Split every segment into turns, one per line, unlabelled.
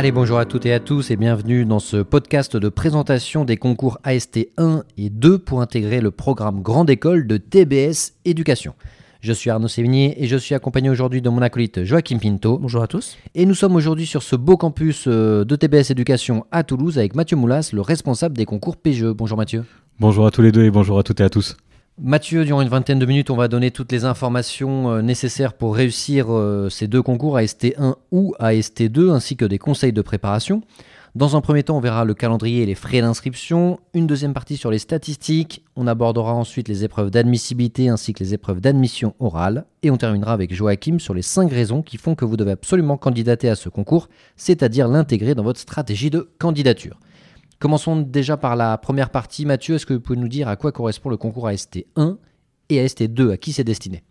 Allez, bonjour à toutes et à tous et bienvenue dans ce podcast de présentation des concours AST 1 et 2 pour intégrer le programme Grande École de TBS Éducation. Je suis Arnaud Sévigné et je suis accompagné aujourd'hui de mon acolyte Joachim Pinto.
Bonjour à tous.
Et nous sommes aujourd'hui sur ce beau campus euh, de TBS Éducation à Toulouse avec Mathieu Moulas, le responsable des concours PGE. Bonjour Mathieu.
Bonjour à tous les deux et bonjour à toutes et à tous.
Mathieu, durant une vingtaine de minutes, on va donner toutes les informations euh, nécessaires pour réussir euh, ces deux concours, AST1 ou AST2, ainsi que des conseils de préparation. Dans un premier temps, on verra le calendrier et les frais d'inscription. Une deuxième partie sur les statistiques. On abordera ensuite les épreuves d'admissibilité ainsi que les épreuves d'admission orale. Et on terminera avec Joachim sur les 5 raisons qui font que vous devez absolument candidater à ce concours, c'est-à-dire l'intégrer dans votre stratégie de candidature. Commençons déjà par la première partie. Mathieu, est-ce que vous pouvez nous dire à quoi correspond le concours AST1 et AST2 À qui c'est destiné?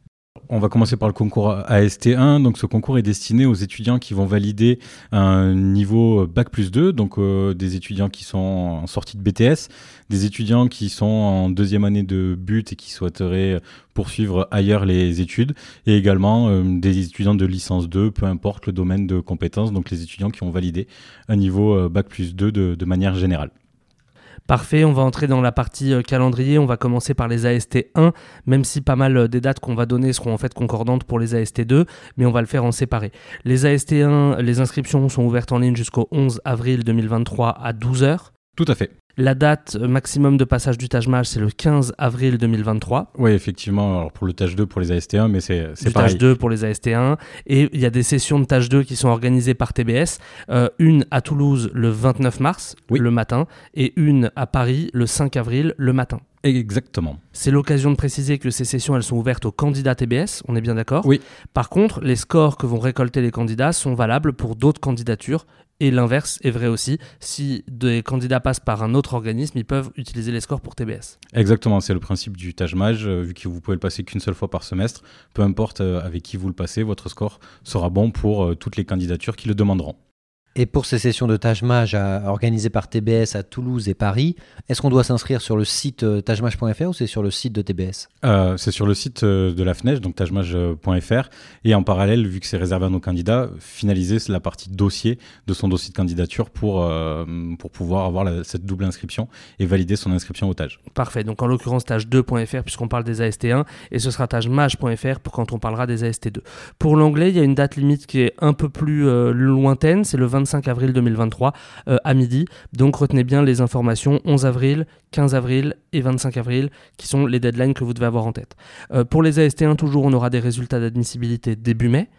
On va commencer par le concours AST1. Donc, ce concours est destiné aux étudiants qui vont valider un niveau Bac plus 2, donc euh, des étudiants qui sont en sortie de BTS, des étudiants qui sont en deuxième année de but et qui souhaiteraient poursuivre ailleurs les études, et également euh, des étudiants de licence 2, peu importe le domaine de compétences, donc les étudiants qui ont validé un niveau euh, Bac plus 2 de manière générale.
Parfait, on va entrer dans la partie euh, calendrier. On va commencer par les AST1, même si pas mal euh, des dates qu'on va donner seront en fait concordantes pour les AST2, mais on va le faire en séparé. Les AST1, les inscriptions sont ouvertes en ligne jusqu'au 11 avril 2023 à 12h.
Tout à fait.
La date maximum de passage du Taj Mahal, c'est le 15 avril 2023.
Oui, effectivement, alors pour le Taj 2 pour les AST1, mais c'est
pareil. Taj 2 pour les AST1. Et il y a des sessions de Taj 2 qui sont organisées par TBS. Euh, une à Toulouse le 29 mars, le matin, et une à Paris le 5 avril, le matin.
Exactement.
C'est l'occasion de préciser que ces sessions, elles sont ouvertes aux candidats TBS, on est bien d'accord
Oui.
Par contre, les scores que vont récolter les candidats sont valables pour d'autres candidatures et l'inverse est vrai aussi. Si des candidats passent par un autre organisme, ils peuvent utiliser les scores pour TBS.
Exactement, c'est le principe du Taj Maj. Euh, vu que vous pouvez le passer qu'une seule fois par semestre, peu importe euh, avec qui vous le passez, votre score sera bon pour euh, toutes les candidatures qui le demanderont.
Et pour ces sessions de Tajmaj organisées par TBS à Toulouse et Paris, est-ce qu'on doit s'inscrire sur le site euh, tajmaj.fr ou c'est sur le site de TBS
euh, C'est sur le site euh, de la FNEJ, donc tajmaj.fr. Et en parallèle, vu que c'est réservé à nos candidats, finaliser la partie dossier de son dossier de candidature pour, pour pouvoir avoir cette double inscription et valider son inscription au TAJ.
Parfait. Donc en l'occurrence, taj2.fr puisqu'on parle des AST1 et ce sera tajmaj.fr pour quand on parlera des AST2. Pour l'anglais, il y a une date limite qui est un peu plus lointaine, c'est le 20 25 avril 2023 euh, à midi. Donc retenez bien les informations 11 avril, 15 avril et 25 avril qui sont les deadlines que vous devez avoir en tête. Euh, pour les AST1 toujours, on aura des résultats d'admissibilité début mai.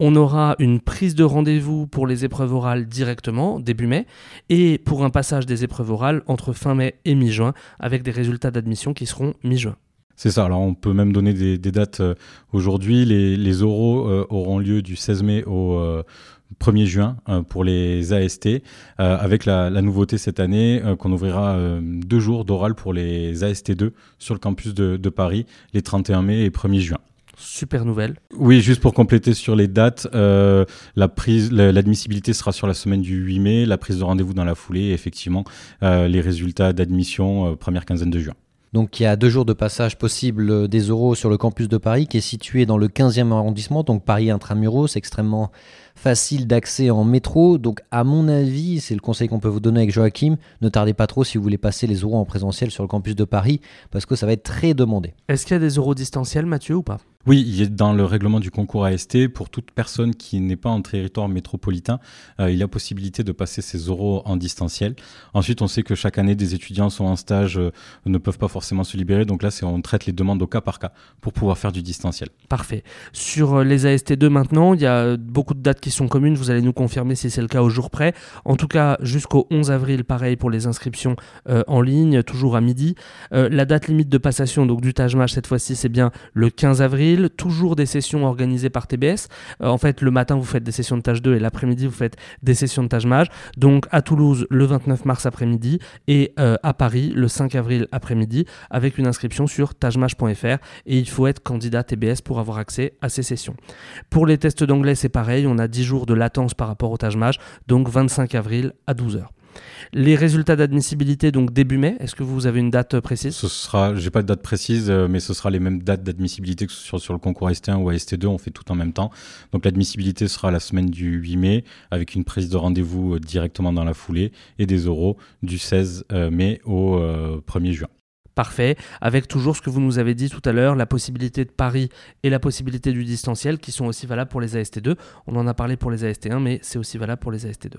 On aura une prise de rendez-vous pour les épreuves orales directement, début mai, et pour un passage des épreuves orales entre fin mai et mi-juin, avec des résultats d'admission qui seront mi-juin.
C'est ça, alors on peut même donner des, dates euh, aujourd'hui. Les, oraux auront lieu du 16 mai au, 1er juin euh, pour les AST, euh, avec la, nouveauté cette année euh, qu'on ouvrira deux jours d'oral pour les AST2 sur le campus de, Paris, les 31 mai et 1er juin.
Super nouvelle.
Oui, juste pour compléter sur les dates, la prise, l'admissibilité sera sur la semaine du 8 mai, la prise de rendez-vous dans la foulée, et effectivement, les résultats d'admission première quinzaine de juin.
Donc il y a deux jours de passage possible des euros sur le campus de Paris qui est situé dans le 15e arrondissement, donc Paris intramuros, extrêmement facile d'accès en métro. Donc à mon avis, c'est le conseil qu'on peut vous donner avec Joachim, ne tardez pas trop si vous voulez passer les euros en présentiel sur le campus de Paris parce que ça va être très demandé.
Est-ce qu'il y a des euros distanciels Mathieu ou pas?
Oui, il est dans le règlement du concours AST, pour toute personne qui n'est pas en territoire métropolitain, euh, il y a possibilité de passer ses oraux en distanciel. Ensuite, on sait que chaque année, des étudiants sont en stage, euh, ne peuvent pas forcément se libérer. Donc là, on traite les demandes au cas par cas pour pouvoir faire du distanciel.
Parfait. Sur euh, les AST2 maintenant, il y a beaucoup de dates qui sont communes. Vous allez nous confirmer si c'est le cas au jour près. En tout cas, jusqu'au 11 avril, pareil pour les inscriptions en ligne, toujours à midi. la date limite de passation donc du Tajmach cette fois-ci, c'est bien le 15 avril toujours des sessions organisées par TBS. Euh, en fait, le matin, vous faites des sessions de tâche 2 et l'après-midi, vous faites des sessions de tâche. Donc, à Toulouse, le 29 mars après-midi et euh, à Paris, le 5 avril après-midi, avec une inscription sur tajmage.fr. Et il faut être candidat TBS pour avoir accès à ces sessions. Pour les tests d'anglais, c'est pareil. On a 10 jours de latence par rapport au Tajmage, donc 25 avril à 12h. Les résultats d'admissibilité, donc début mai, est-ce que vous avez une date précise?
Ce sera, j'ai pas de date précise, euh, mais ce sera les mêmes dates d'admissibilité que sur, le concours ST1 ou ST2, on fait tout en même temps. Donc l'admissibilité sera la semaine du 8 mai, avec une prise de rendez-vous euh, directement dans la foulée, et des euros du 16 euh, mai au 1er juin.
Parfait, avec toujours ce que vous nous avez dit tout à l'heure, la possibilité de Paris et la possibilité du distanciel qui sont aussi valables pour les AST2. On en a parlé pour les AST1, mais c'est aussi valable pour les AST2.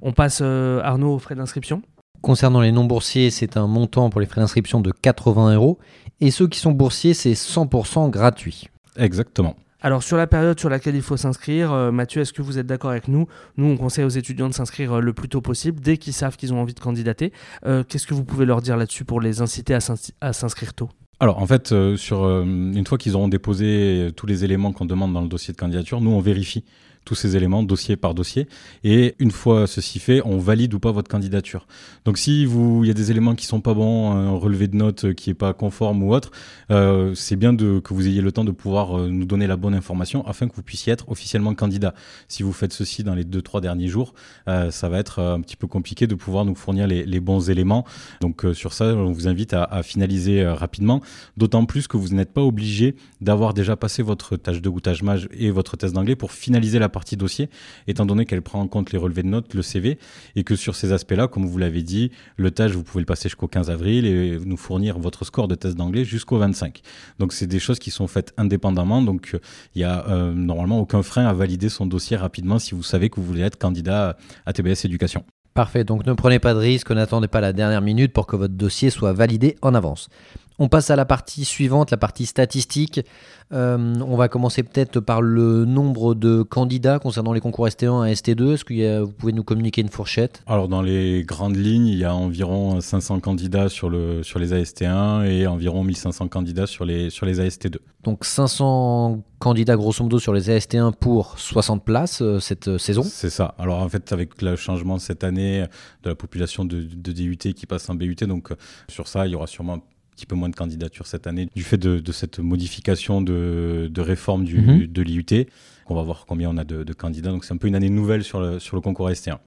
On passe, euh, Arnaud, aux frais d'inscription
Concernant les non-boursiers, c'est un montant pour les frais d'inscription de 80 euros. Et ceux qui sont boursiers, c'est 100% gratuit.
Exactement.
Alors sur la période sur laquelle il faut s'inscrire, euh, Mathieu, est-ce que vous êtes d'accord avec nous? Nous, on conseille aux étudiants de s'inscrire euh, le plus tôt possible, dès qu'ils savent qu'ils ont envie de candidater. Euh, qu'est-ce que vous pouvez leur dire là-dessus pour les inciter à s'inscrire tôt?
Alors en fait, sur une fois qu'ils auront déposé tous les éléments qu'on demande dans le dossier de candidature, nous on vérifie tous ces éléments dossier par dossier. Et une fois ceci fait, on valide ou pas votre candidature. Donc si vous, il y a des éléments qui sont pas bons, un relevé de notes qui est pas conforme ou autre, euh, c'est bien de, que vous ayez le temps de pouvoir euh, nous donner la bonne information afin que vous puissiez être officiellement candidat. Si vous faites ceci dans les deux trois derniers jours, euh, ça va être un petit peu compliqué de pouvoir nous fournir les, bons éléments. Donc sur ça, on vous invite à, à finaliser rapidement. D'autant plus que vous n'êtes pas obligé d'avoir déjà passé votre tâche de goûtage mage et votre test d'anglais pour finaliser la partie dossier, étant donné qu'elle prend en compte les relevés de notes, le CV, et que sur ces aspects-là, comme vous l'avez dit, le tâche, vous pouvez le passer jusqu'au 15 avril et nous fournir votre score de test d'anglais jusqu'au 25. Donc c'est des choses qui sont faites indépendamment, donc il n'y a euh, normalement aucun frein à valider son dossier rapidement si vous savez que vous voulez être candidat à TBS Éducation.
Parfait, donc ne prenez pas de risque, n'attendez pas la dernière minute pour que votre dossier soit validé en avance. On passe à la partie suivante, la partie statistique. Euh, on va commencer peut-être par le nombre de candidats concernant les concours ST1 et ST2. Est-ce que vous pouvez nous communiquer une fourchette?
Alors dans les grandes lignes, il y a environ 500 candidats sur, le, sur les AST1 et environ 1500 candidats sur les, sur les AST2.
Donc 500 candidats grosso modo sur les AST1 pour 60 places euh, cette euh, saison?
C'est ça. Alors en fait avec le changement cette année de la population de, de DUT qui passe en BUT, donc sur ça il y aura sûrement petit peu moins de candidatures cette année du fait de, cette modification de, réforme du, mhm. de l'IUT. On va voir combien on a de, candidats. Donc c'est un peu une année nouvelle sur le, sur le concours ST1.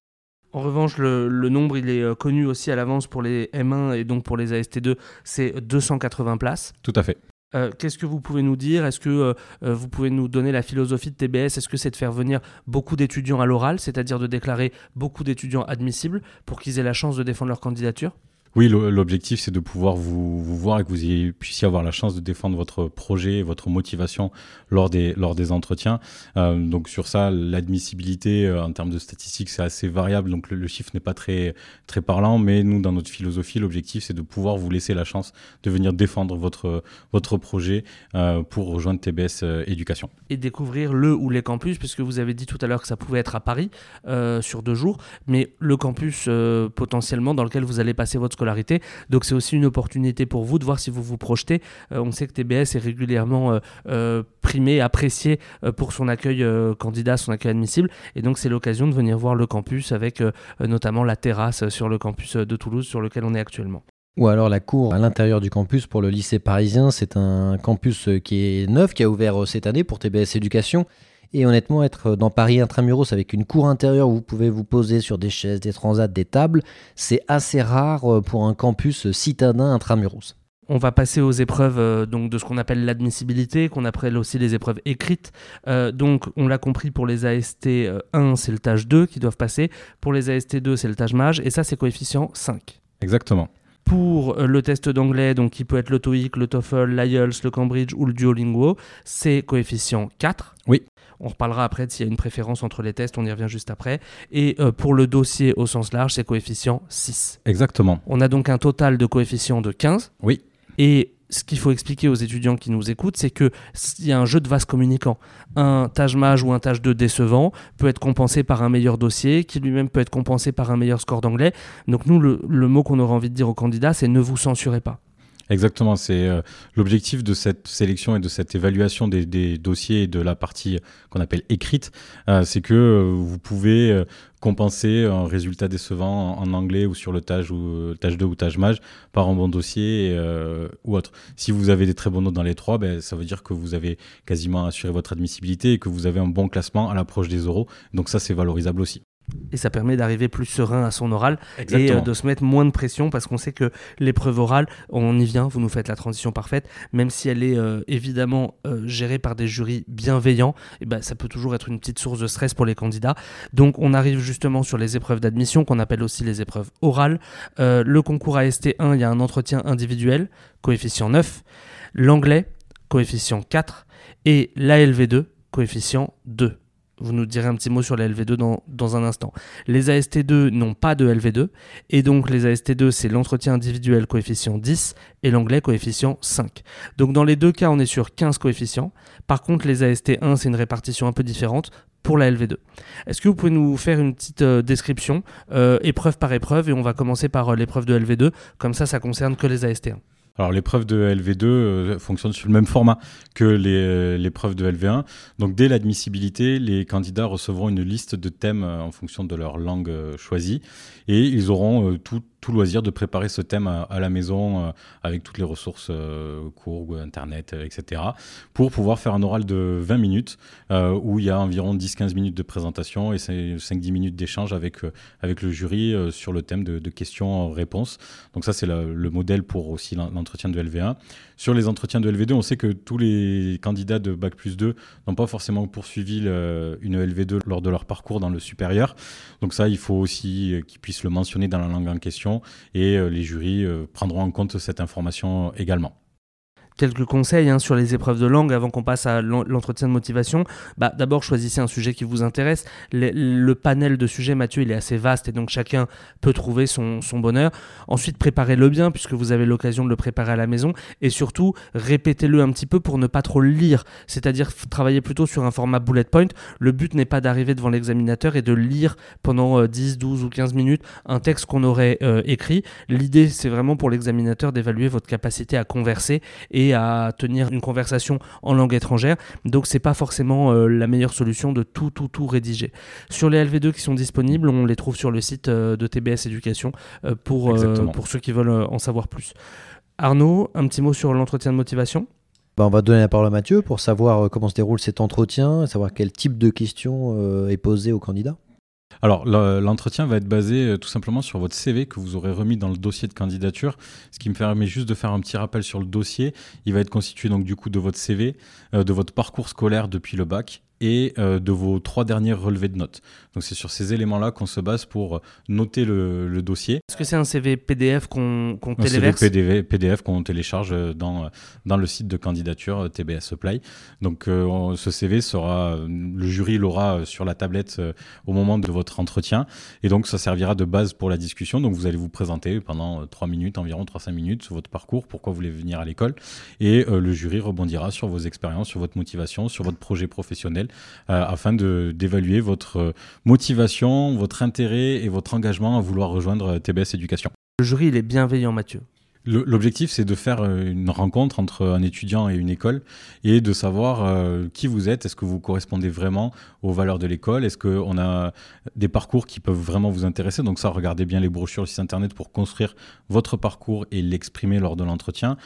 En revanche, le, nombre, il est euh, connu aussi à l'avance pour les M1 et donc pour les AST2, c'est 280 places.
Tout à fait.
Euh, qu'est-ce que vous pouvez nous dire? Est-ce que euh, vous pouvez nous donner la philosophie de TBS Est-ce que c'est de faire venir beaucoup d'étudiants à l'oral, c'est-à-dire de déclarer beaucoup d'étudiants admissibles pour qu'ils aient la chance de défendre leur candidature?
Oui, l'objectif, c'est de pouvoir vous, voir et que vous puissiez avoir la chance de défendre votre projet, votre motivation lors des, lors des entretiens. Euh, donc sur ça, l'admissibilité euh, en termes de statistiques, c'est assez variable, donc le, chiffre n'est pas très, très parlant, mais nous, dans notre philosophie, l'objectif, c'est de pouvoir vous laisser la chance de venir défendre votre, votre projet euh, pour rejoindre TBS Éducation.
Et découvrir le ou les campus, puisque vous avez dit tout à l'heure que ça pouvait être à Paris sur deux jours, mais le campus potentiellement dans lequel vous allez passer votre donc c'est aussi une opportunité pour vous de voir si vous vous projetez. Euh, on sait que TBS est régulièrement euh, euh, primé, apprécié pour son accueil candidat, son accueil admissible. Et donc c'est l'occasion de venir voir le campus avec notamment la terrasse sur le campus de Toulouse sur lequel on est actuellement.
Ou alors la cour à l'intérieur du campus pour le lycée parisien. C'est un campus qui est neuf, qui a ouvert cette année pour TBS Éducation. Et honnêtement, être dans Paris intramuros avec une cour intérieure où vous pouvez vous poser sur des chaises, des transats, des tables, c'est assez rare euh, pour un campus citadin intramuros.
On va passer aux épreuves euh, donc de ce qu'on appelle l'admissibilité, qu'on appelle aussi les épreuves écrites. Euh, donc, on l'a compris pour les AST 1, c'est le tâche 2 qui doivent passer. Pour les AST 2, c'est le tâche mage. Et ça, c'est coefficient 5.
Exactement.
Pour le test d'anglais, donc qui peut être le TOEIC, le TOEFL, l'IELTS, le Cambridge ou le Duolingo, c'est coefficient 4.
Oui.
On reparlera après s'il y a une préférence entre les tests, on y revient juste après. Et euh, pour le dossier au sens large, c'est coefficient 6.
Exactement.
On a donc un total de coefficient de 15.
Oui.
Et ce qu'il faut expliquer aux étudiants qui nous écoutent, c'est qu'il y a un jeu de vase communicant. Un tâche mage ou un tâche 2 décevant peut être compensé par un meilleur dossier, qui lui-même peut être compensé par un meilleur score d'anglais. Donc nous, le, le mot qu'on aurait envie de dire aux candidats, c'est ne vous censurez pas.
Exactement, c'est euh, l'objectif de cette sélection et de cette évaluation des, dossiers et de la partie qu'on appelle écrite, euh, c'est que euh, vous pouvez compenser un résultat décevant en, anglais ou sur le tâche ou tâche 2 ou tâche mage par un bon dossier ou autre. Si vous avez des très bons notes dans les trois, ben, ça veut dire que vous avez quasiment assuré votre admissibilité et que vous avez un bon classement à l'approche des euros. Donc ça, c'est valorisable aussi.
Et ça permet d'arriver plus serein à son oral et
Exactement.
euh, de se mettre moins de pression parce qu'on sait que l'épreuve orale, on y vient, vous nous faites la transition parfaite, même si elle est euh, évidemment euh, gérée par des jurys bienveillants, et ben, ça peut toujours être une petite source de stress pour les candidats. Donc on arrive justement sur les épreuves d'admission qu'on appelle aussi les épreuves orales. Euh, le concours AST1, il y a un entretien individuel, coefficient 9, l'anglais, coefficient 4, et l'ALV2, coefficient 2. Vous nous direz un petit mot sur la LV2 dans, dans un instant. Les AST2 n'ont pas de LV2, et donc les AST2, c'est l'entretien individuel coefficient 10 et l'anglais coefficient 5. Donc dans les deux cas, on est sur 15 coefficients. Par contre, les AST1, c'est une répartition un peu différente pour la LV2. Est-ce que vous pouvez nous faire une petite euh, description, euh, épreuve par épreuve, et on va commencer par euh, l'épreuve de LV2, comme ça, ça concerne que les AST1.
Alors l'épreuve de LV2 euh, fonctionne sur le même format que euh, l'épreuve de LV1. Donc dès l'admissibilité, les candidats recevront une liste de thèmes euh, en fonction de leur langue euh, choisie et ils auront euh, tout, tout loisir de préparer ce thème à, la maison euh, avec toutes les ressources euh, cours, internet, euh, etc. pour pouvoir faire un oral de 20 minutes euh, où il y a environ 10-15 minutes de présentation et c'est 5-10 minutes d'échange avec, avec le jury sur le thème de, de questions-réponses. Donc ça c'est le, le modèle pour aussi l'en- l'entretien de LV1. Sur les entretiens de LV2, on sait que tous les candidats de Bac plus 2 n'ont pas forcément poursuivi une LV2 lors de leur parcours dans le supérieur. Donc ça, il faut aussi euh, qu'ils puissent le mentionner dans la langue en question et euh, les jurys euh, prendront en compte cette information également.
Quelques conseils hein, sur les épreuves de langue avant qu'on passe à l'en- l'entretien de motivation. Bah, D'abord, choisissez un sujet qui vous intéresse. Le, panel de sujets, Mathieu, il est assez vaste et donc chacun peut trouver son, bonheur. Ensuite, préparez-le bien puisque vous avez l'occasion de le préparer à la maison. Et surtout, répétez-le un petit peu pour ne pas trop le lire. C'est-à-dire travailler plutôt sur un format bullet point. Le but n'est pas d'arriver devant l'examinateur et de lire pendant euh, 10, 12 ou 15 minutes un texte qu'on aurait euh, écrit. L'idée, c'est vraiment pour l'examinateur d'évaluer votre capacité à converser et à tenir une conversation en langue étrangère. Donc c'est pas forcément euh, la meilleure solution de tout tout tout rédiger. Sur les LV2 qui sont disponibles, on les trouve sur le site euh, de TBS Éducation euh, pour, euh, pour ceux qui veulent euh, en savoir plus. Arnaud, un petit mot sur l'entretien de motivation?
Bah, on va donner la parole à Mathieu pour savoir comment se déroule cet entretien, savoir quel type de questions est posé au candidat.
Alors, le- l'entretien va être basé euh, tout simplement sur votre CV que vous aurez remis dans le dossier de candidature. Ce qui me permet juste de faire un petit rappel sur le dossier. Il va être constitué donc du coup de votre CV, euh, de votre parcours scolaire depuis le bac et euh, de vos trois derniers relevés de notes. Donc, c'est sur ces éléments-là qu'on se base pour noter le, le dossier.
Est-ce que c'est un CV PDF qu'on qu'on
Un CV
téléverse
PDV, PDF qu'on télécharge euh, dans, dans le site de candidature euh, TBS Supply. Donc euh, on- ce CV sera, euh, le jury l'aura euh, sur la tablette euh, au moment de votre entretien et donc ça servira de base pour la discussion. Donc vous allez vous présenter pendant euh, 3 minutes, environ 3-5 minutes sur votre parcours, pourquoi vous voulez venir à l'école et euh, le jury rebondira sur vos expériences, sur votre motivation, sur votre projet professionnel euh, afin d'évaluer votre euh, motivation, votre intérêt et votre engagement à vouloir rejoindre euh, TBS Éducation.
Le jury, il est bienveillant, Mathieu.
L'objectif, c'est de faire une rencontre entre un étudiant et une école et de savoir euh, qui vous êtes. Est-ce que vous correspondez vraiment aux valeurs de l'école? Est-ce qu'on a des parcours qui peuvent vraiment vous intéresser? Donc ça, regardez bien les brochures, le site internet pour construire votre parcours et l'exprimer lors de l'entretien.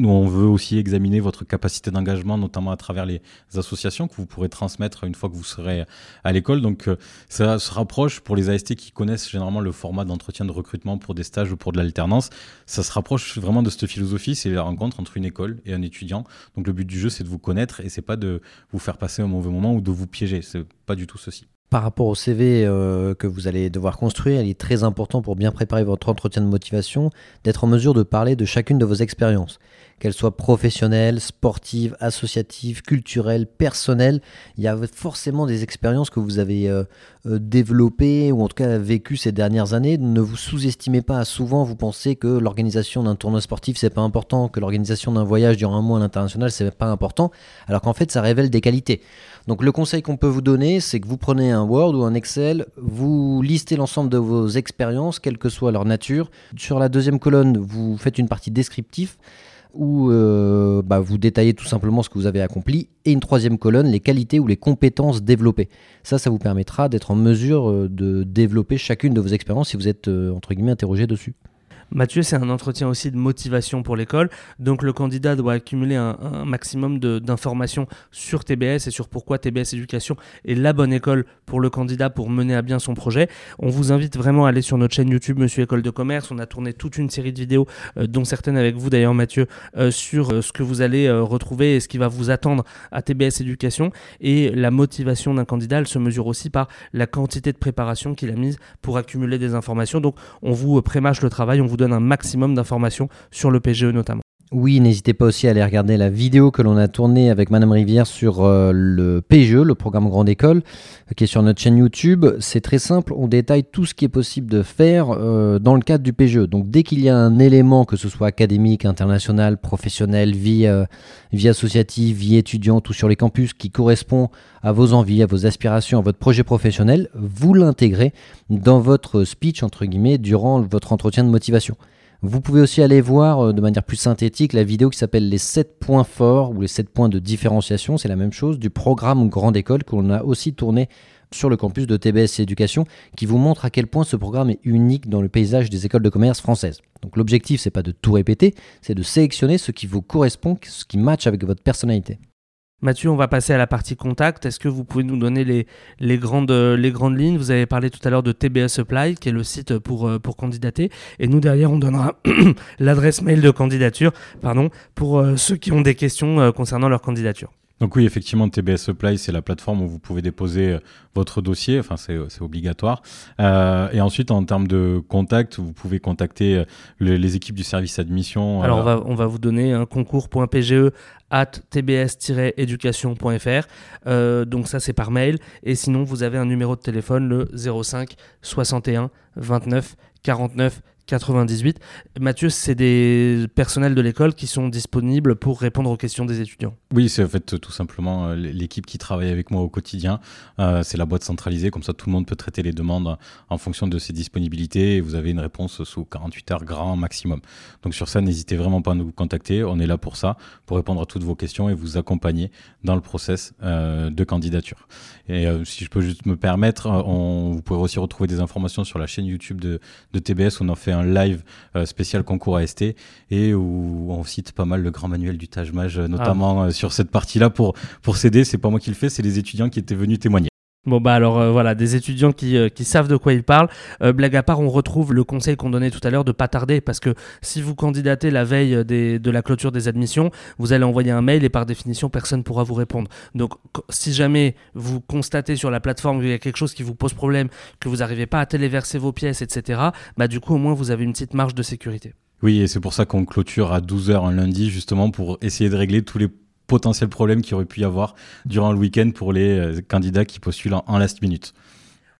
Nous, on veut aussi examiner votre capacité d'engagement, notamment à travers les associations que vous pourrez transmettre une fois que vous serez à l'école. Donc, euh, ça se rapproche pour les AST qui connaissent généralement le format d'entretien de recrutement pour des stages ou pour de l'alternance. Ça se rapproche vraiment de cette philosophie, c'est la rencontre entre une école et un étudiant. Donc, le but du jeu, c'est de vous connaître et c'est pas de vous faire passer un mauvais moment ou de vous piéger. C'est pas du tout ceci.
Par rapport au CV euh, que vous allez devoir construire, il est très important pour bien préparer votre entretien de motivation d'être en mesure de parler de chacune de vos expériences, qu'elles soient professionnelles, sportives, associatives, culturelles, personnelles. Il y a forcément des expériences que vous avez euh, euh, développées ou en tout cas vécues ces dernières années. Ne vous sous-estimez pas. Souvent, vous pensez que l'organisation d'un tournoi sportif c'est pas important, que l'organisation d'un voyage durant un mois à l'international c'est pas important, alors qu'en fait ça révèle des qualités. Donc le conseil qu'on peut vous donner, c'est que vous prenez un Word ou un Excel, vous listez l'ensemble de vos expériences, quelle que soit leur nature. Sur la deuxième colonne, vous faites une partie descriptive où euh, bah, vous détaillez tout simplement ce que vous avez accompli. Et une troisième colonne, les qualités ou les compétences développées. Ça, ça vous permettra d'être en mesure euh, de développer chacune de vos expériences si vous êtes, euh, entre guillemets, interrogé dessus.
Mathieu, c'est un entretien aussi de motivation pour l'école. Donc le candidat doit accumuler un, maximum d'informations sur TBS et sur pourquoi TBS Éducation est la bonne école pour le candidat pour mener à bien son projet. On vous invite vraiment à aller sur notre chaîne YouTube Monsieur École de Commerce. On a tourné toute une série de vidéos, euh, dont certaines avec vous d'ailleurs Mathieu, euh, sur euh, ce que vous allez retrouver et ce qui va vous attendre à TBS Éducation. Et la motivation d'un candidat, elle se mesure aussi par la quantité de préparation qu'il a mise pour accumuler des informations. Donc on vous prémâche le travail, on vous donne un maximum d'informations sur le PGE notamment.
Oui, n'hésitez pas aussi à aller regarder la vidéo que l'on a tournée avec Madame Rivière sur euh, le PGE, le programme Grande École, qui est sur notre chaîne YouTube. C'est très simple, on détaille tout ce qui est possible de faire euh, dans le cadre du PGE. Donc dès qu'il y a un élément, que ce soit académique, international, professionnel, vie, euh, vie associative, vie étudiante ou sur les campus, qui correspond à vos envies, à vos aspirations, à votre projet professionnel, vous l'intégrez dans votre speech, entre guillemets, durant votre entretien de motivation. Vous pouvez aussi aller voir euh, de manière plus synthétique la vidéo qui s'appelle les 7 points forts ou les 7 points de différenciation, c'est la même chose, du programme Grande École qu'on a aussi tourné sur le campus de TBS Éducation qui vous montre à quel point ce programme est unique dans le paysage des écoles de commerce françaises. Donc l'objectif c'est pas de tout répéter, c'est de sélectionner ce qui vous correspond, ce qui match avec votre personnalité.
Mathieu, on va passer à la partie contact. Est-ce que vous pouvez nous donner les, grandes, les grandes lignes? Vous avez parlé tout à l'heure de TBS Supply, qui est le site pour, euh, pour candidater. Et nous, derrière, on donnera l'adresse mail de candidature pardon, pour euh, ceux qui ont des questions euh, concernant leur candidature.
Donc oui, effectivement, TBS Supply, c'est la plateforme où vous pouvez déposer euh, votre dossier, enfin c'est obligatoire. Euh, et ensuite, en termes de contact, vous pouvez contacter euh, les équipes du service admission.
Alors on, va, on va vous donner un concours.pge at tbs-education.fr. donc ça c'est par mail. Et sinon, vous avez un numéro de téléphone, le 05 61 29 49 98. Mathieu, c'est des personnels de l'école qui sont disponibles pour répondre aux questions des étudiants.
Oui, c'est en fait tout simplement euh, l'équipe qui travaille avec moi au quotidien. Euh, c'est la boîte centralisée, comme ça tout le monde peut traiter les demandes en fonction de ses disponibilités et vous avez une réponse sous 48 heures grand maximum. Donc sur ça, n'hésitez vraiment pas à nous contacter. On est là pour ça, pour répondre à toutes vos questions et vous accompagner dans le process euh, de candidature. Et si je peux juste me permettre, vous pouvez aussi retrouver des informations sur la chaîne YouTube de, de TBS. On en fait live euh, spécial concours AST et où on cite pas mal le grand manuel du Taj Maj, euh, notamment ah. euh, sur cette partie-là pour, pour s'aider. C'est pas moi qui le fais, c'est les étudiants qui étaient venus témoigner.
Bon bah alors euh, voilà, des étudiants qui, euh, qui, savent de quoi ils parlent. Euh, blague à part, on retrouve le conseil qu'on donnait tout à l'heure de pas tarder parce que si vous candidatez la veille de la clôture des admissions, vous allez envoyer un mail et par définition personne pourra vous répondre. Donc si jamais vous constatez sur la plateforme qu'il y a quelque chose qui vous pose problème, que vous n'arrivez pas à téléverser vos pièces, etc., bah du coup au moins vous avez une petite marge de sécurité.
Oui, et c'est pour ça qu'on clôture à 12h un lundi justement pour essayer de régler tous les potentiels problèmes qu'il aurait pu y avoir durant le week-end pour les euh, candidats qui postulent en, last minute.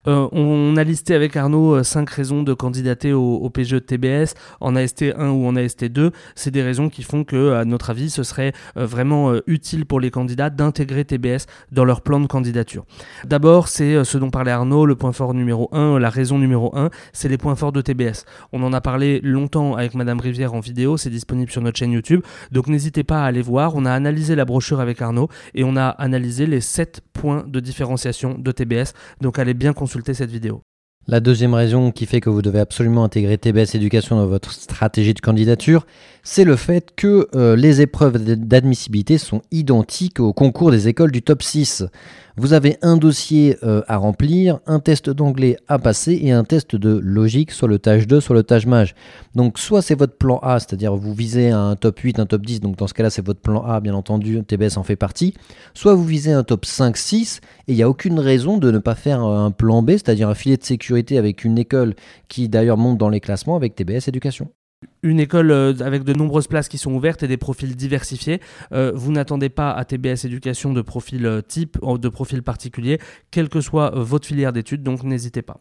Euh, on a listé avec Arnaud 5 euh, raisons de candidater au, PGE de TBS en AST1 ou en AST2. C'est des raisons qui font que, à notre avis, ce serait euh, vraiment utile pour les candidats d'intégrer TBS dans leur plan de candidature. D'abord, c'est ce dont parlait Arnaud, le point fort numéro 1, la raison numéro 1, c'est les points forts de TBS. On en a parlé longtemps avec Madame Rivière en vidéo, c'est disponible sur notre chaîne YouTube, donc n'hésitez pas à aller voir. On a analysé la brochure avec Arnaud et on a analysé les 7 points de différenciation de TBS, donc allez bien
La deuxième raison qui fait que vous devez absolument intégrer TBS Éducation dans votre stratégie de candidature, c'est le fait que euh, les épreuves d'admissibilité sont identiques au concours des écoles du top 6. Vous avez un dossier euh, à remplir, un test d'anglais à passer et un test de logique, soit le tâche 2, soit le tâche mage. Donc soit c'est votre plan A, c'est-à-dire vous visez un top 8, un top 10, donc dans ce cas-là c'est votre plan A, bien entendu, TBS en fait partie. Soit vous visez un top 5, 6, et il n'y a aucune raison de ne pas faire un plan B, c'est-à-dire un filet de sécurité avec une école qui d'ailleurs monte dans les classements avec TBS Éducation
une école euh, avec de nombreuses places qui sont ouvertes et des profils diversifiés. Euh, vous n'attendez pas à TBS Éducation de profil euh, type, de profil particulier, quelle que soit votre filière d'études, donc n'hésitez pas.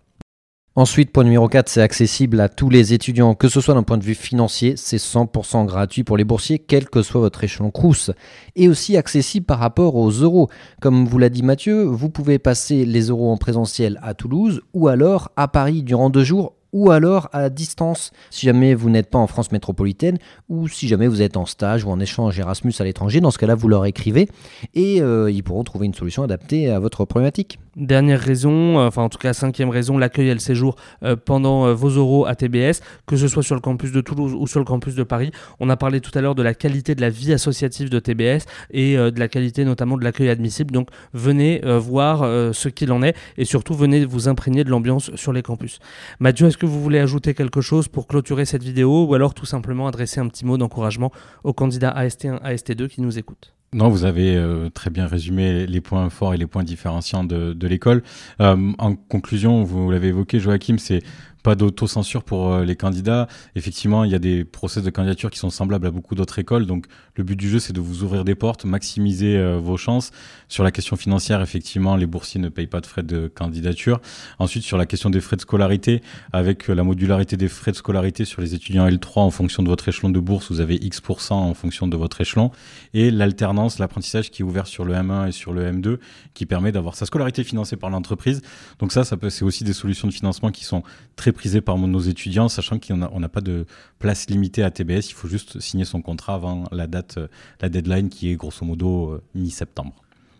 Ensuite, point numéro 4, c'est accessible à tous les étudiants, que ce soit d'un point de vue financier, c'est 100% gratuit pour les boursiers, quel que soit votre échelon Crous. Et aussi accessible par rapport aux euros. Comme vous l'a dit Mathieu, vous pouvez passer les euros en présentiel à Toulouse ou alors à Paris durant deux jours ou alors à distance si jamais vous n'êtes pas en France métropolitaine ou si jamais vous êtes en stage ou en échange Erasmus à l'étranger. Dans ce cas-là, vous leur écrivez et euh, ils pourront trouver une solution adaptée à votre problématique.
Dernière raison, enfin en tout cas cinquième raison, l'accueil et le séjour pendant vos oraux à TBS, que ce soit sur le campus de Toulouse ou sur le campus de Paris. On a parlé tout à l'heure de la qualité de la vie associative de TBS et de la qualité notamment de l'accueil admissible. Donc venez voir ce qu'il en est et surtout venez vous imprégner de l'ambiance sur les campus. Mathieu, est-ce que vous voulez ajouter quelque chose pour clôturer cette vidéo ou alors tout simplement adresser un petit mot d'encouragement aux candidats AST1, AST2 qui nous écoutent?
Non, vous avez euh, très bien résumé les points forts et les points différenciants de, l'école. Euh, en conclusion, vous l'avez évoqué, Joachim, c'est pas d'autocensure pour euh, les candidats. Effectivement, il y a des process de candidature qui sont semblables à beaucoup d'autres écoles. Donc, le but du jeu, c'est de vous ouvrir des portes, maximiser euh, vos chances. Sur la question financière, effectivement, les boursiers ne payent pas de frais de candidature. Ensuite, sur la question des frais de scolarité, avec euh, la modularité des frais de scolarité sur les étudiants L3 en fonction de votre échelon de bourse, vous avez X% en fonction de votre échelon. Et l'alternance, l'apprentissage qui est ouvert sur le M1 et sur le M2, qui permet d'avoir sa scolarité financée par l'entreprise. Donc ça, ça peut, c'est aussi des solutions de financement qui sont très par nos étudiants, sachant qu'on n'a pas de place limitée à TBS. Il faut juste signer son contrat avant la date, euh, la deadline qui est grosso modo euh, mi-septembre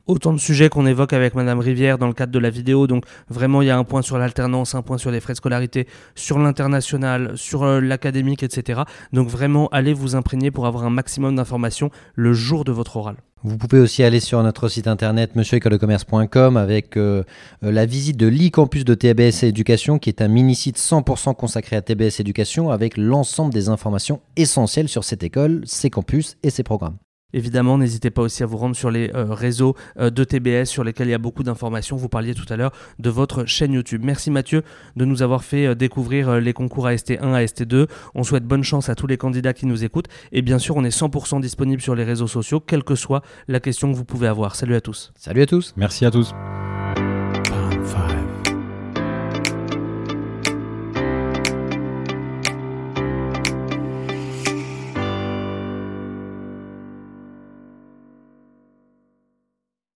autant de sujets qu'on évoque avec Madame Rivière dans le cadre de la vidéo. Donc vraiment, il y a un point sur l'alternance, un point sur les frais de scolarité, sur l'international, sur euh, l'académique, etc. Donc vraiment, allez vous imprégner pour avoir un maximum d'informations le jour de votre oral.
Vous pouvez aussi aller sur notre site internet monsieurécoledecommerce.com avec euh, euh, la visite de l'e-campus de TBS Éducation qui est un mini-site 100% consacré à TBS Éducation avec l'ensemble des informations essentielles sur cette école, ses campus et ses programmes.
Évidemment, n'hésitez pas aussi à vous rendre sur les euh, réseaux de TBS sur lesquels il y a beaucoup d'informations. Vous parliez tout à l'heure de votre chaîne YouTube. Merci Mathieu de nous avoir fait découvrir les concours AST1, AST2. On souhaite bonne chance à tous les candidats qui nous écoutent. Et bien sûr, on est 100% disponible sur les réseaux sociaux, quelle que soit la question que vous pouvez avoir. Salut à tous.
Salut à tous.
Merci à tous.